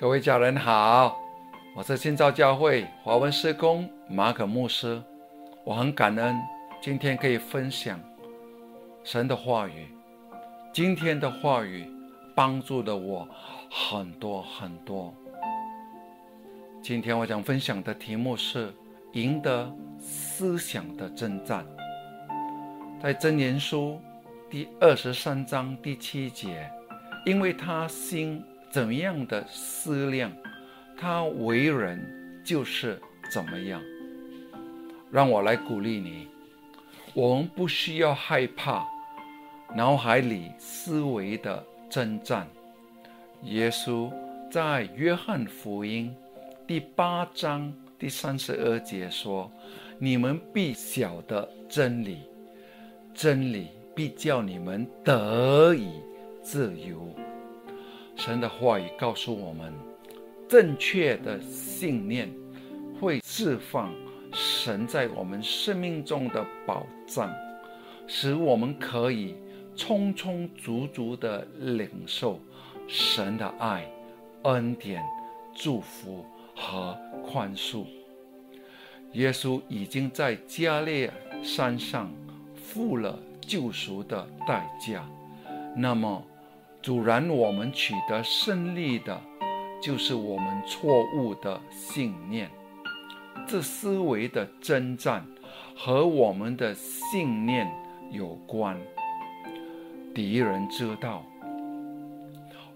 各位家人好，我是新造教会华文施工马可牧师。我很感恩今天可以分享神的话语。今天的话语帮助了我很多很多。今天我想分享的题目是赢得思想的征战。在箴言书第二十三章第七节，因为他心。怎么样的思量，他为人就是怎么样。让我来鼓励你，我们不需要害怕脑海里思维的征战。耶稣在约翰福音第八章第三十二节说：“你们必晓得真理，真理必叫你们得以自由。”神的话语告诉我们，正确的信念会释放神在我们生命中的宝藏，使我们可以充充足足的领受神的爱、恩典、祝福和宽恕。耶稣已经在加列山上付了救赎的代价，那么。阻拦我们取得胜利的，就是我们错误的信念。这思维的征战和我们的信念有关。敌人知道，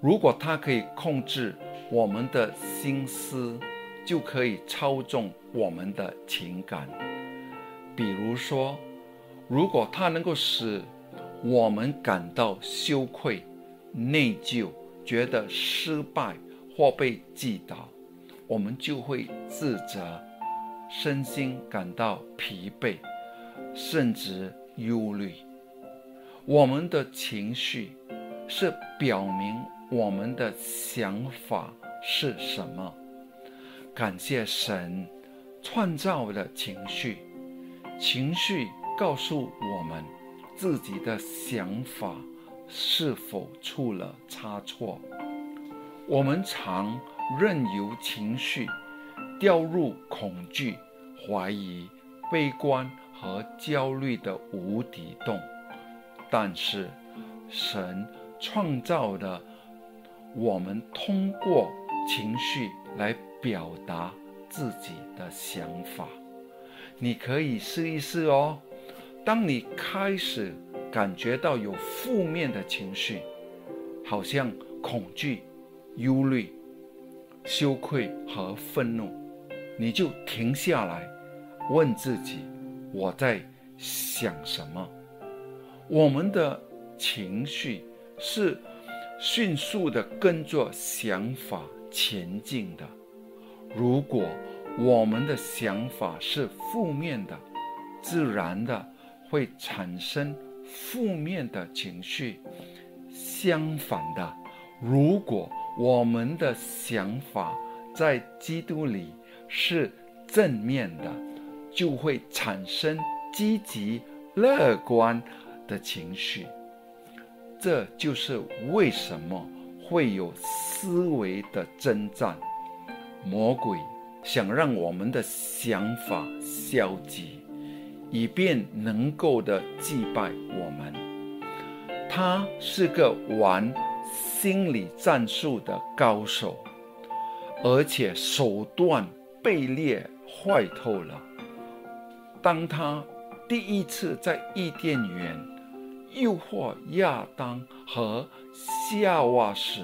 如果他可以控制我们的心思，就可以操纵我们的情感。比如说，如果他能够使我们感到羞愧。内疚，觉得失败或被击倒，我们就会自责，身心感到疲惫，甚至忧虑。我们的情绪是表明我们的想法是什么。感谢神创造的情绪，情绪告诉我们自己的想法。是否出了差错？我们常任由情绪掉入恐惧、怀疑、悲观和焦虑的无底洞。但是，神创造的我们通过情绪来表达自己的想法。你可以试一试哦。当你开始。感觉到有负面的情绪，好像恐惧、忧虑、羞愧和愤怒，你就停下来，问自己：我在想什么？我们的情绪是迅速的跟着想法前进的。如果我们的想法是负面的，自然的会产生。负面的情绪，相反的，如果我们的想法在基督里是正面的，就会产生积极乐观的情绪。这就是为什么会有思维的征战。魔鬼想让我们的想法消极。以便能够的击败我们，他是个玩心理战术的高手，而且手段卑劣坏透了。当他第一次在伊甸园诱惑亚当和夏娃时，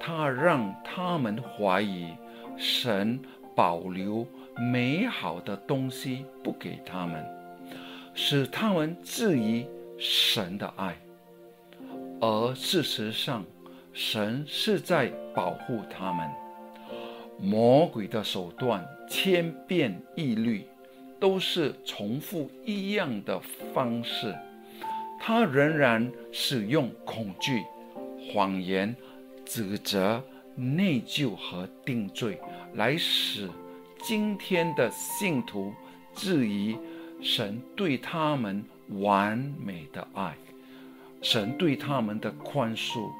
他让他们怀疑神保留。美好的东西不给他们，使他们质疑神的爱，而事实上，神是在保护他们。魔鬼的手段千变一律，都是重复一样的方式，他仍然使用恐惧、谎言、指责、内疚和定罪来使。今天的信徒质疑神对他们完美的爱，神对他们的宽恕，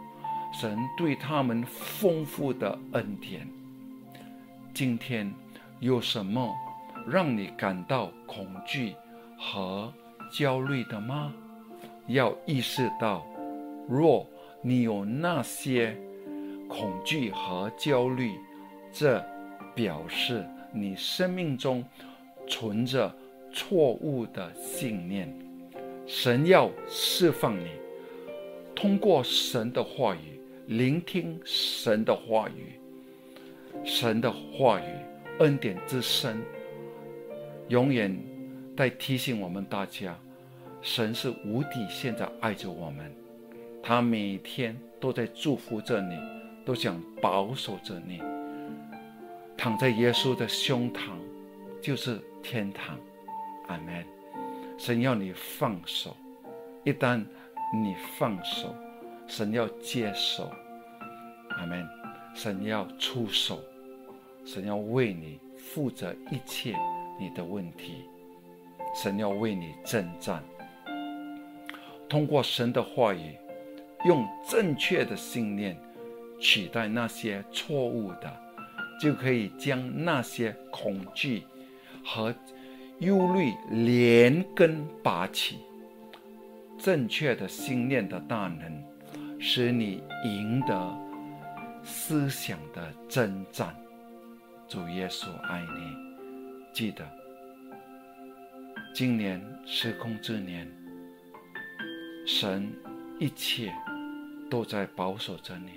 神对他们丰富的恩典。今天有什么让你感到恐惧和焦虑的吗？要意识到，若你有那些恐惧和焦虑，这表示你生命中存着错误的信念。神要释放你，通过神的话语，聆听神的话语，神的话语恩典之深，永远在提醒我们大家，神是无底线的爱着我们，他每天都在祝福着你，都想保守着你。躺在耶稣的胸膛，就是天堂。阿门。神要你放手，一旦你放手，神要接手。阿门。神要出手，神要为你负责一切你的问题，神要为你征战。通过神的话语，用正确的信念取代那些错误的。就可以将那些恐惧和忧虑连根拔起。正确的信念的大能，使你赢得思想的征战。主耶稣爱你，记得，今年时空之年，神一切都在保守着你。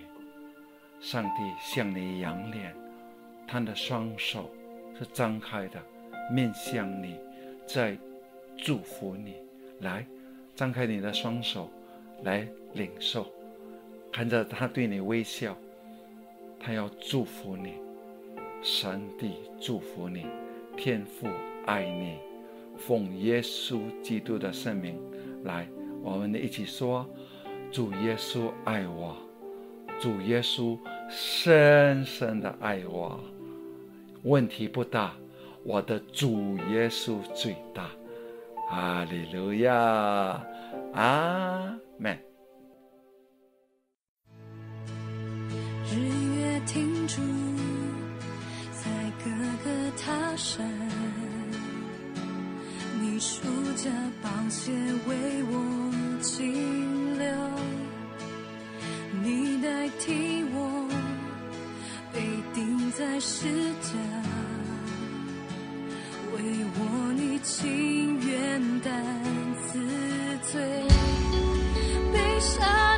上帝向你扬脸。他的双手是张开的，面向你，在祝福你。来，张开你的双手，来领受，看着他对你微笑，他要祝福你。上帝祝福你，天父爱你，奉耶稣基督的圣名，来，我们一起说：主耶稣爱我，主耶稣深深的爱我。问题不大，我的主耶稣最大，哈利路亚，阿门。日月停住，在哥哥他山，你数着宝血为我清流，你代替我。在世家，为我你情愿担自罪，悲伤。